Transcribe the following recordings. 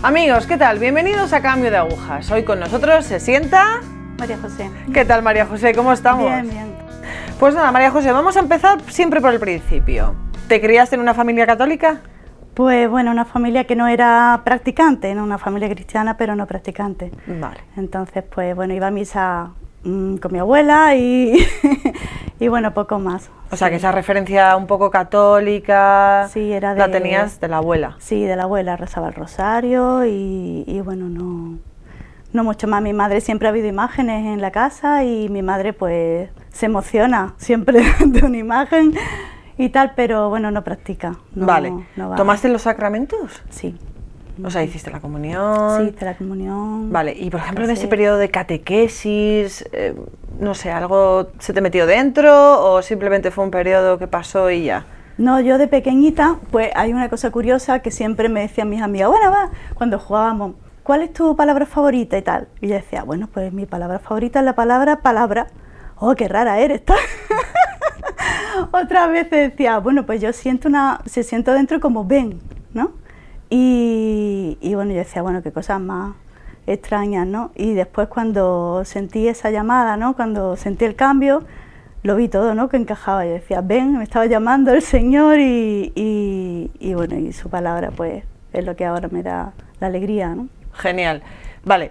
Amigos, ¿qué tal? Bienvenidos a Cambio de Agujas. Hoy con nosotros se sienta... María José. ¿Qué tal María José? ¿Cómo estamos? Bien, bien. Pues nada, María José, vamos a empezar siempre por el principio. ¿Te criaste en una familia católica? Pues bueno, una familia que no era practicante, ¿no? una familia cristiana pero no practicante. Vale. Entonces, pues bueno, iba a misa mm, con mi abuela y, y bueno, poco más. O sea, que esa referencia un poco católica Sí, era la de- tenías de la abuela. Sí, de la abuela rezaba el rosario y, y bueno, no, no mucho más. Mi madre siempre ha habido imágenes en la casa y mi madre pues se emociona siempre de una imagen y tal, pero bueno, no practica. no- vale. no va. ¿Tomaste los sacramentos? Sí. O sea, hiciste la comunión. Sí, hice la comunión. Vale, y por ejemplo en ese periodo de catequesis, eh, no sé, ¿algo se te metió dentro o simplemente fue un periodo que pasó y ya? No, yo de pequeñita, pues hay una cosa curiosa que siempre me decían mis amigas, bueno, va, cuando jugábamos, ¿cuál es tu palabra favorita y tal? Y yo decía, bueno, pues mi palabra favorita es la palabra palabra. Oh, qué rara eres, tal. Otras veces decía, bueno, pues yo siento una, se siento dentro como ven, ¿no? Y, y bueno, yo decía, bueno, qué cosas más extrañas, ¿no? Y después cuando sentí esa llamada, ¿no? Cuando sentí el cambio, lo vi todo, ¿no? Que encajaba. Yo decía, ven, me estaba llamando el Señor y, y, y bueno, y su palabra, pues, es lo que ahora me da la alegría, ¿no? Genial. Vale,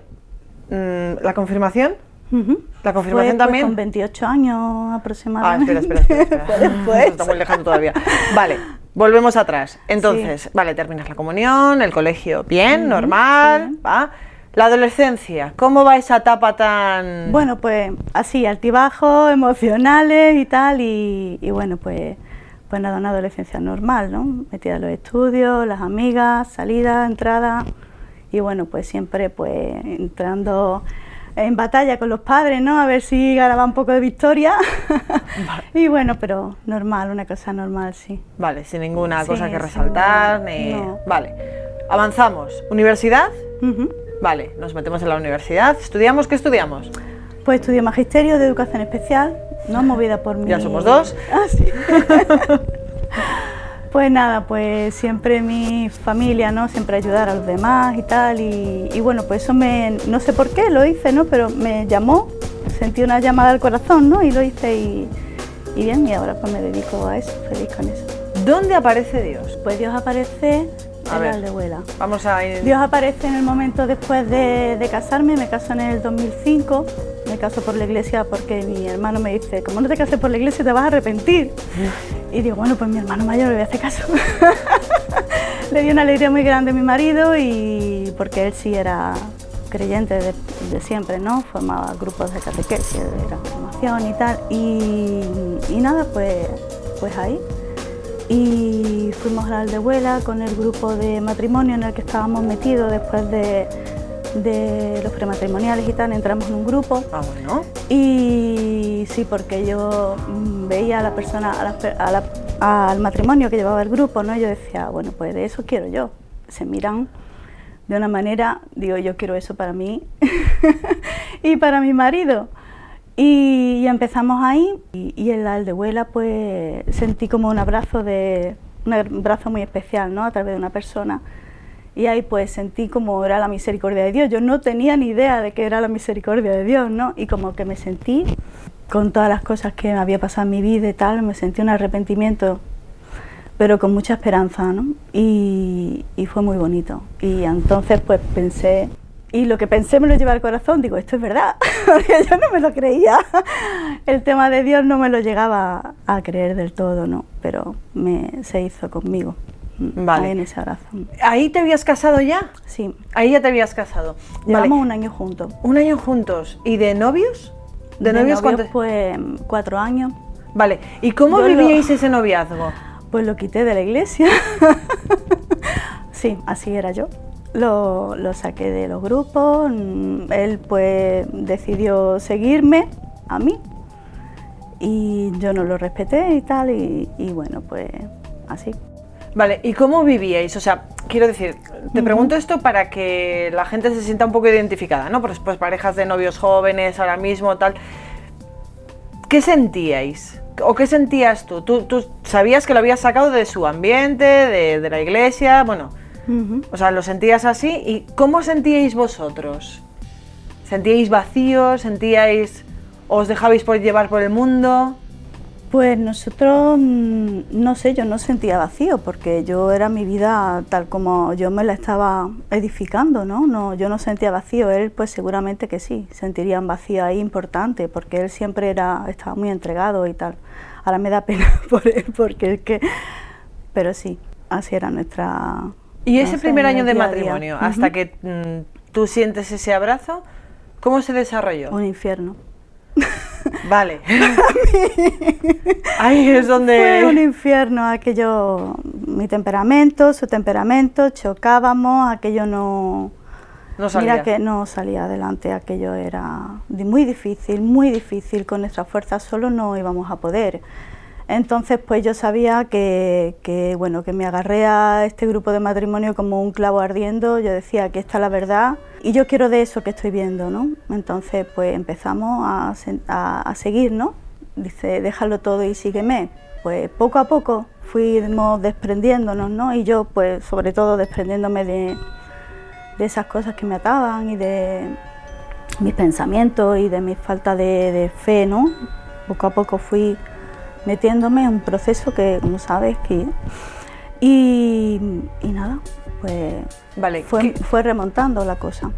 mm, ¿la confirmación? Ujú. ¿La Fue, confirmación pues, también? con 28 años Ah, aproximadamente. espera, espera, espera. espera. Eso Está muy lejano todavía. Vale, volvemos atrás. Entonces, vale, terminas la comunión, el colegio, bien, normal, sí. ¿va? La adolescencia, ¿cómo va esa etapa tan...? Bueno, pues así, altibajos emocionales y tal, y, y bueno, pues, pues nada, una adolescencia normal, ¿no? Metida en los estudios, las amigas, salidas, entradas, y bueno, pues siempre pues entrando en batalla con los padres, ¿no? A ver si ganaba un poco de victoria. y bueno, pero normal, una cosa normal, sí. Vale, sin ninguna Sí, cosa que resaltar, ni... no. Vale, avanzamos. ¿Universidad? Vale, nos metemos en la universidad. ¿Estudiamos? ¿Qué estudiamos? Pues estudié magisterio de educación especial, ¿no? Movida por mi... Ya somos dos. Ah, sí. pues nada, pues siempre mi familia, ¿no? Siempre ayudar a los demás y tal. Y, y bueno, pues eso me... No sé por qué lo hice, ¿no? Pero me llamó, sentí una llamada al corazón, ¿no? Y lo hice y, y bien, y ahora pues me dedico a eso, feliz con eso. ¿Dónde aparece Dios? Pues Dios aparece A ver. aldehuela. Vamos a ir... Dios aparece en el momento después de, de casarme, me caso en el 2005, me caso por la iglesia porque mi hermano me dice, como no te cases por la iglesia te vas a arrepentir. Y digo, bueno, pues mi hermano mayor le voy a hacer caso. le dio una alegría muy grande a mi marido y porque él sí era creyente de, de siempre, ¿no? Formaba grupos de catequesis, de transformación y tal. Y, y nada, pues, pues ahí y fuimos a la aldehuela con el grupo de matrimonio en el que estábamos metidos después de, de los prematrimoniales y tal, entramos en un grupo Ah, bueno. y sí, porque yo mm, veía a la persona, a la per- a la- al matrimonio que llevaba el grupo, ¿no? Yo decía, bueno, pues de eso quiero yo. Se miran de una manera, digo, yo quiero eso para mí y para mi marido. Y, empezamos ahí y, y en la aldehuela pues sentí como un abrazo de un abrazo muy especial, ¿no? A través de una persona. Y ahí pues sentí como era la misericordia de Dios. Yo no tenía ni idea de que era la misericordia de Dios, ¿no? Y como que me sentí con todas las cosas que me había pasado en mi vida y tal, me sentí un arrepentimiento, pero con mucha esperanza, ¿no? Y, y fue muy bonito. Y entonces pues pensé, y lo que pensé me lo lleva al corazón, digo, esto es verdad, porque yo no me lo creía. El tema de Dios no me lo llegaba a creer del todo, ¿no? Pero me, se hizo conmigo. mm, Vale. ahí en ese abrazo. ¿Ahí te habías casado ya? Sí, Ahí ya te habías casado. llevamos Vale. un año juntos. Un año juntos. ¿Y de novios? ¿De, novios cuántos? Pues cuatro años. Vale. ¿Y cómo Yo lo- vivíais ese noviazgo? Pues lo quité de la iglesia. sí, así era yo. Lo, lo saqué de los grupos. mm, Él pues decidió seguirme a mí. Y yo no lo respeté y tal. Y, y bueno, pues así. Vale, ¿y cómo vivíais? O sea, quiero decir, te pregunto esto para que la gente se sienta un poco identificada, ¿no? Pues, pues parejas de novios jóvenes ahora mismo, tal. ¿Qué sentíais? ¿O qué sentías tú? ¿Tú, tú sabías que lo habías sacado de su ambiente, de, de la iglesia? Bueno, O sea, lo sentías así. ¿Y cómo sentíais vosotros? ¿Sentíais vacío? ¿Sentíais... os dejabais por llevar por el mundo? Pues nosotros, mm, no sé, yo no sentía vacío porque yo era mi vida tal como yo me la estaba edificando, ¿no? no yo no sentía vacío, él pues seguramente que sí, sentiría un vacío ahí importante porque él siempre era, estaba muy entregado y tal. Ahora me da pena por él porque es que, pero sí, así era nuestra... ¿Y ese primer año de matrimonio, hasta que mm, tú sientes ese abrazo, cómo se desarrolló? Un infierno. Vale. Ahí es donde... Fue un infierno aquello, mi temperamento, su temperamento, chocábamos, aquello no... No salía. Mira que no salía adelante, aquello era muy difícil, muy difícil, con nuestra fuerza solo no íbamos a poder. Entonces, pues yo sabía que, bueno, que me agarré a este grupo de matrimonio como un clavo ardiendo. Yo decía que esta es la verdad y yo quiero de eso que estoy viendo, ¿no? Entonces, pues empezamos a, a, seguir, ¿no? Dice, déjalo todo y sígueme. Pues poco a poco fuimos desprendiéndonos, ¿no? Y yo, pues, sobre todo desprendiéndome de, de esas cosas que me ataban y de mis pensamientos y de mi falta de fe, ¿no? Poco a poco fui metiéndome en un proceso que, como sabes, que... Y, nada, pues vale, fue, fue remontando la cosa.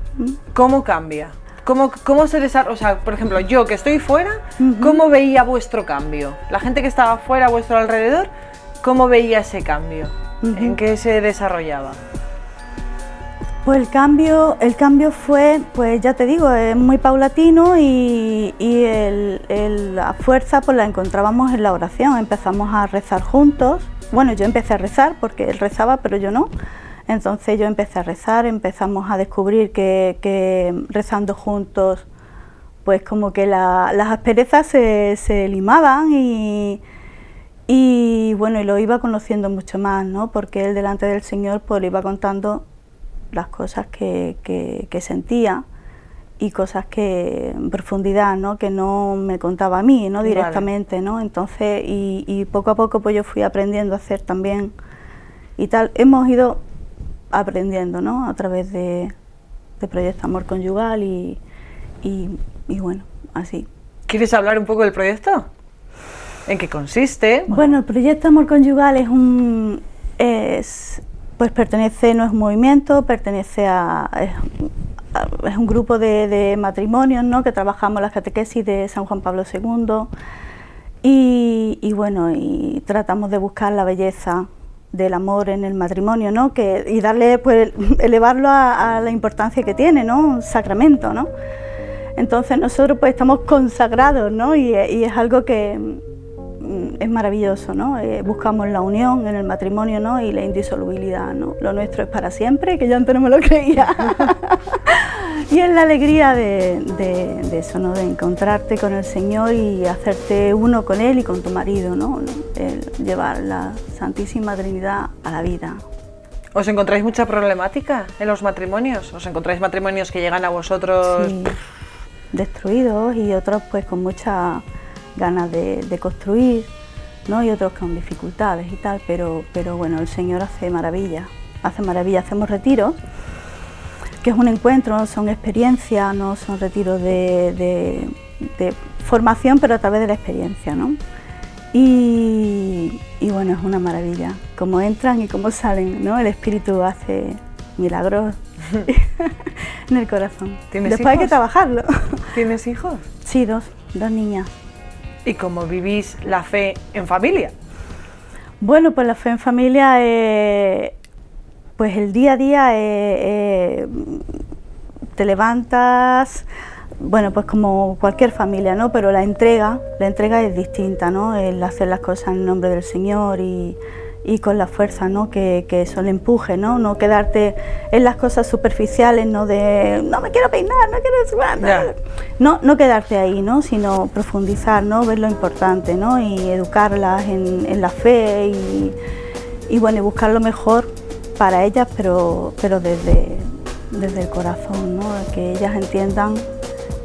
¿Cómo cambia? ¿Cómo, ¿Cómo, se desarrolla? O sea, por ejemplo, yo que estoy fuera, ¿cómo veía vuestro cambio? La gente que estaba fuera a vuestro alrededor, ¿cómo veía ese cambio? ¿En qué se desarrollaba? Pues el cambio, el cambio fue, pues ya te digo, es muy paulatino y, la fuerza pues la encontrábamos en la oración. Empezamos a rezar juntos. Bueno, yo empecé a rezar porque él rezaba, pero yo no. Entonces yo empecé a rezar, empezamos a descubrir que, rezando juntos, pues como que las asperezas se, limaban y, y bueno, y lo iba conociendo mucho más, ¿no? Porque él delante del Señor pues le iba contando las cosas que, que, sentía y cosas que en profundidad, ¿no? que no me contaba a mí, ¿no? directamente, ¿no? Entonces, y, poco a poco pues yo fui aprendiendo a hacer también y tal. Hemos ido aprendiendo, ¿no? A través de, de Proyecto Amor Conyugal y, y, y, bueno, así. ¿Quieres hablar un poco del proyecto? ¿En qué consiste? Bueno, el Proyecto Amor Conyugal es un... es pues pertenece, no es un movimiento, pertenece a, es, un grupo de, matrimonios ¿no? que trabajamos las catequesis de San Juan Pablo II y, bueno, y tratamos de buscar la belleza del amor en el matrimonio, ¿no? Que, y darle, pues, elevarlo a, la importancia que tiene, ¿no? Un sacramento, ¿no? Entonces nosotros pues estamos consagrados, ¿no? y es algo que, es maravilloso, ¿no? Eh, buscamos la unión en el matrimonio, ¿no? Y la indisolubilidad, ¿no? Lo nuestro es para siempre, que yo antes no me lo creía. y es la alegría de, eso, ¿no? De encontrarte con el Señor y hacerte uno con Él y con tu marido, ¿no? llevar la Santísima Trinidad a la vida. ¿Os encontráis mucha problemática en los matrimonios? ¿Os encontráis matrimonios que llegan a vosotros destruidos y otros pues con mucha ganas de, construir, ¿no? y otros con dificultades y tal, pero, pero bueno, el Señor hace maravillas, hace maravillas, hacemos retiros, que es un encuentro, son experiencias, no son retiros de, formación, pero a través de la experiencia, ¿no? Y, bueno, es una maravilla, cómo entran y cómo salen, ¿no? El Espíritu hace milagros en el corazón. Después hay que trabajarlo. ¿Tienes hijos? Sí, dos, dos niñas y cómo vivís la fe en familia. Bueno, pues la fe en familia, eh, pues el día a día eh, eh, te levantas, bueno, pues como cualquier familia, ¿no? Pero la entrega, la entrega es distinta, ¿no? El hacer las cosas en nombre del Señor y, y con la fuerza ¿no? que, que, eso le empuje, ¿no? no quedarte en las cosas superficiales, no de no me quiero peinar, no quiero no, no quedarte ahí, ¿no? sino profundizar, ¿no? ver lo importante ¿no? y educarlas en, en la fe y, y, bueno, y buscar lo mejor para ellas, pero, pero desde, desde el corazón, ¿no? que ellas entiendan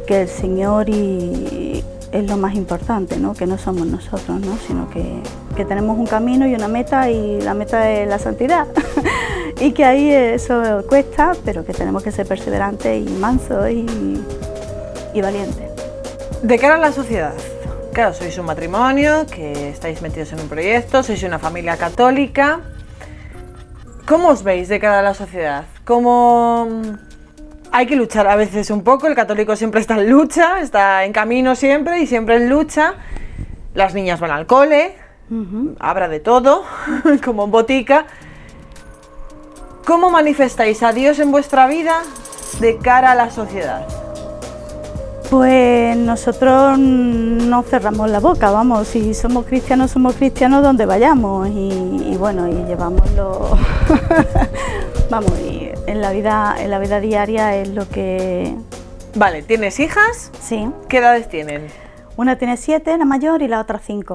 que el Señor y, es lo más importante, ¿no? que no somos nosotros, ¿no? sino que, que, tenemos un camino y una meta y la meta es la santidad. y que ahí eso cuesta, pero que tenemos que ser perseverantes y mansos y, y valientes. De cara a la sociedad, claro, sois un matrimonio, que estáis metidos en un proyecto, sois una familia católica. ¿Cómo os veis de cara a la sociedad? ¿Cómo hay que luchar a veces un poco? El católico siempre está en lucha, está en camino siempre y siempre en lucha. Las niñas van al cole, habrá de todo, como en botica. ¿Cómo manifestáis a Dios en vuestra vida de cara a la sociedad? Pues nosotros no cerramos la boca, vamos, si somos cristianos, somos cristianos donde vayamos y, bueno, y llevamos lo... vamos, y en la, vida, en la vida diaria es lo que... Vale, ¿tienes hijas? Sí. ¿Qué edades tienen? Una tiene siete, la mayor, y la otra cinco.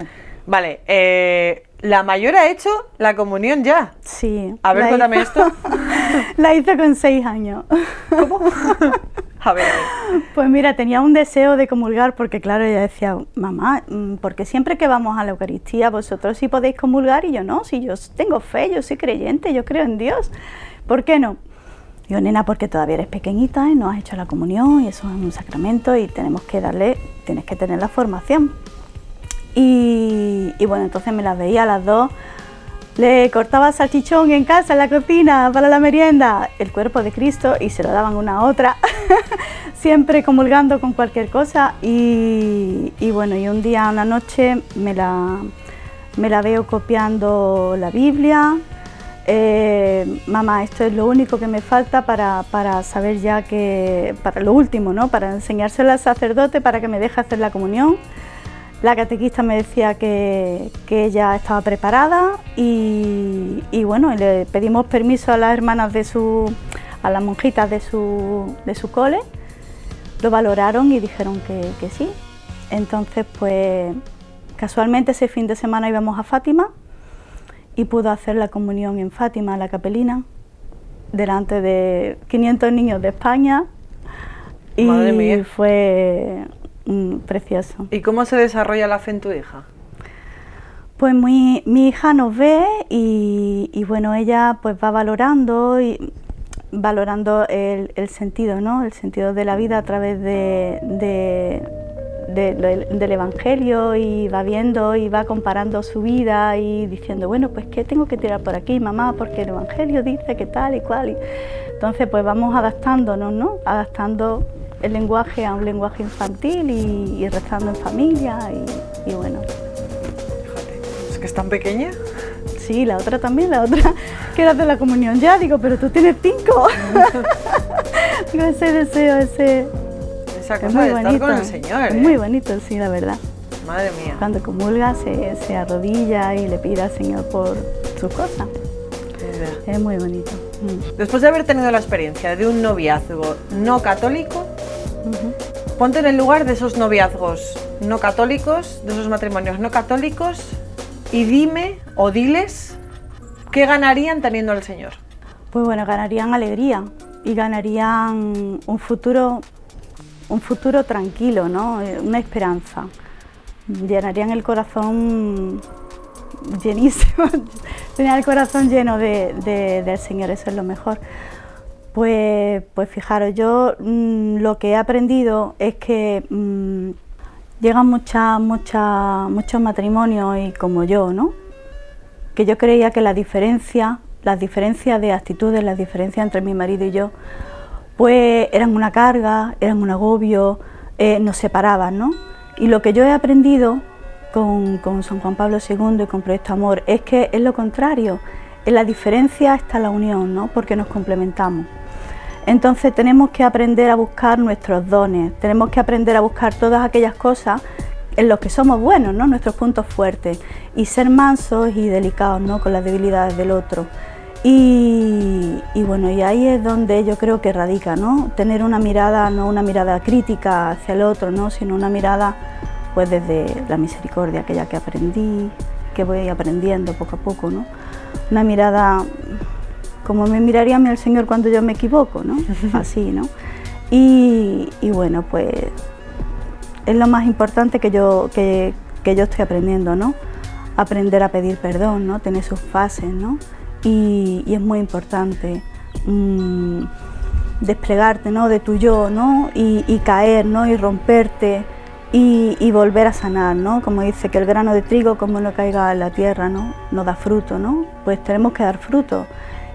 Vale, eh, la mayor ha hecho la comunión ya. Sí. A ver, cuéntame esto. la hice con seis años. ¿Cómo? A ver, Pues mira, tenía un deseo de comulgar porque claro, ella decía, mamá, mm, porque siempre que vamos a la Eucaristía vosotros sí podéis comulgar y yo no, si yo tengo fe, yo soy creyente, yo creo en Dios, ¿por qué no? Yo, nena, porque todavía eres pequeñita y no has hecho la comunión y eso es un sacramento y tenemos que darle, tienes que tener la formación. Y, y bueno, entonces me las veía a las dos le cortaba salchichón en casa, en la cocina, para la merienda, el cuerpo de Cristo y se lo daban una a otra, siempre comulgando con cualquier cosa. Y, bueno, y un día, una noche, me la, me la veo copiando la Biblia. Eh, mamá, esto es lo único que me falta para, para, saber ya que, para lo último, ¿no? Para enseñárselo al sacerdote para que me deje hacer la comunión. La catequista me decía que, ella estaba preparada y, bueno, le pedimos permiso a las hermanas de su, a las monjitas de su, de su cole, lo valoraron y dijeron que, sí. Entonces, pues casualmente ese fin de semana íbamos a Fátima y pudo hacer la comunión en Fátima, la capelina, delante de 500 niños de España. Y fue Mm, precioso. ¿Y cómo se desarrolla la fe en tu hija? Pues mi, hija nos ve y, bueno, ella pues va valorando y valorando el, sentido, ¿no? El sentido de la vida a través de, del Evangelio y va viendo y va comparando su vida y diciendo, bueno, pues ¿qué tengo que tirar por aquí, mamá? Porque el Evangelio dice que tal y cual. Y... Entonces, pues vamos adaptándonos, ¿no? Adaptando el lenguaje a un lenguaje infantil y, rezando en familia y, bueno. ¿Es que es tan pequeña? Sí, la otra también, la otra quiere hacer la comunión ya, digo, pero tú tienes cinco. digo, ese deseo, ese... Esa cosa de estar con el Señor. Es muy ¿eh? bonito, sí, la verdad. Madre mía. Cuando comulga se, se arrodilla y le pide al Señor por sus cosas. Es muy bonito. Mm. Después de haber tenido la experiencia de un noviazgo no católico, Ponte en el lugar de esos noviazgos no católicos, de esos matrimonios no católicos, y dime o diles qué ganarían teniendo al Señor. Pues bueno, ganarían alegría y ganarían un futuro, un futuro tranquilo, ¿no? Eh, una esperanza. Llenarían el corazón llenísimo, tener el corazón lleno de, del Señor, eso es lo mejor. Pues, pues fijaros, yo mm, lo que he aprendido es que mm, llegan muchas, muchas, muchos matrimonios y como yo, ¿no? Que yo creía que la diferencia, las diferencias de actitudes, las diferencias entre mi marido y yo, pues eran una carga, eran un agobio, eh, nos separaban, ¿no? Y lo que yo he aprendido con, con San Juan Pablo II y con Proyecto Amor es que es lo contrario, en la diferencia está la unión, ¿no? Porque nos complementamos. Entonces tenemos que aprender a buscar nuestros dones, tenemos que aprender a buscar todas aquellas cosas en los que somos buenos, ¿no? nuestros puntos fuertes, y ser mansos y delicados ¿no? con las debilidades del otro. Y, bueno, y ahí es donde yo creo que radica, ¿no? Tener una mirada, no una mirada crítica hacia el otro, ¿no? sino una mirada pues desde la misericordia, aquella que aprendí, que voy aprendiendo poco a poco, ¿no? Una mirada como me miraría a mí el Señor cuando yo me equivoco, ¿no? Así, ¿no? Y, bueno, pues es lo más importante que yo, que, yo estoy aprendiendo, ¿no? Aprender a pedir perdón, ¿no? Tener sus fases, ¿no? y, es muy importante mm, desplegarte ¿no? de tu yo ¿no? y, caer ¿no? y romperte y, volver a sanar, ¿no? Como dice que el grano de trigo, como no caiga en la tierra, ¿no? No da fruto, ¿no? Pues tenemos que dar fruto.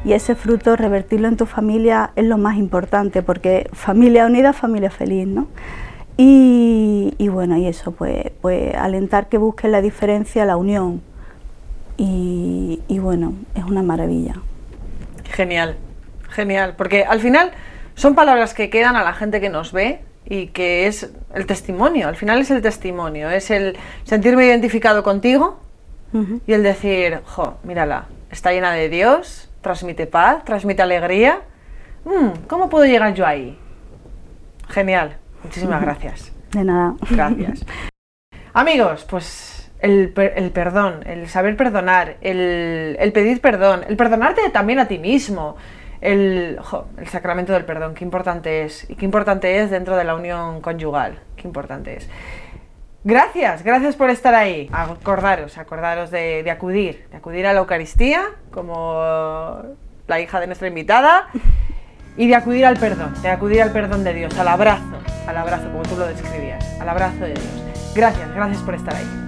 Y ese fruto, revertirlo en tu familia es lo más importante, porque familia unida, familia feliz, ¿no? Y, bueno, y eso, pues, pues alentar que busquen la diferencia, la unión. Y, y bueno, es una maravilla. Genial, genial, porque al final son palabras que quedan a la gente que nos ve y que es el testimonio, al final es el testimonio, es el sentirme identificado contigo y el decir, jo, mírala, está llena de Dios, transmite paz, transmite alegría. Mm, ¿Cómo puedo llegar yo ahí? Genial, muchísimas gracias. De nada. Gracias. Amigos, pues el, perdón, el saber perdonar, el, el pedir perdón, el perdonarte también a ti mismo, el, el sacramento del perdón, qué importante es y qué importante es dentro de la unión conyugal, qué importante es. Gracias, gracias por estar ahí. Acordaros, acordaros de, acudir, de acudir a la Eucaristía, como la hija de nuestra invitada, y de acudir al perdón, de acudir al perdón de Dios, al abrazo, al abrazo, como tú lo describías, al abrazo de Dios. Gracias, gracias por estar ahí.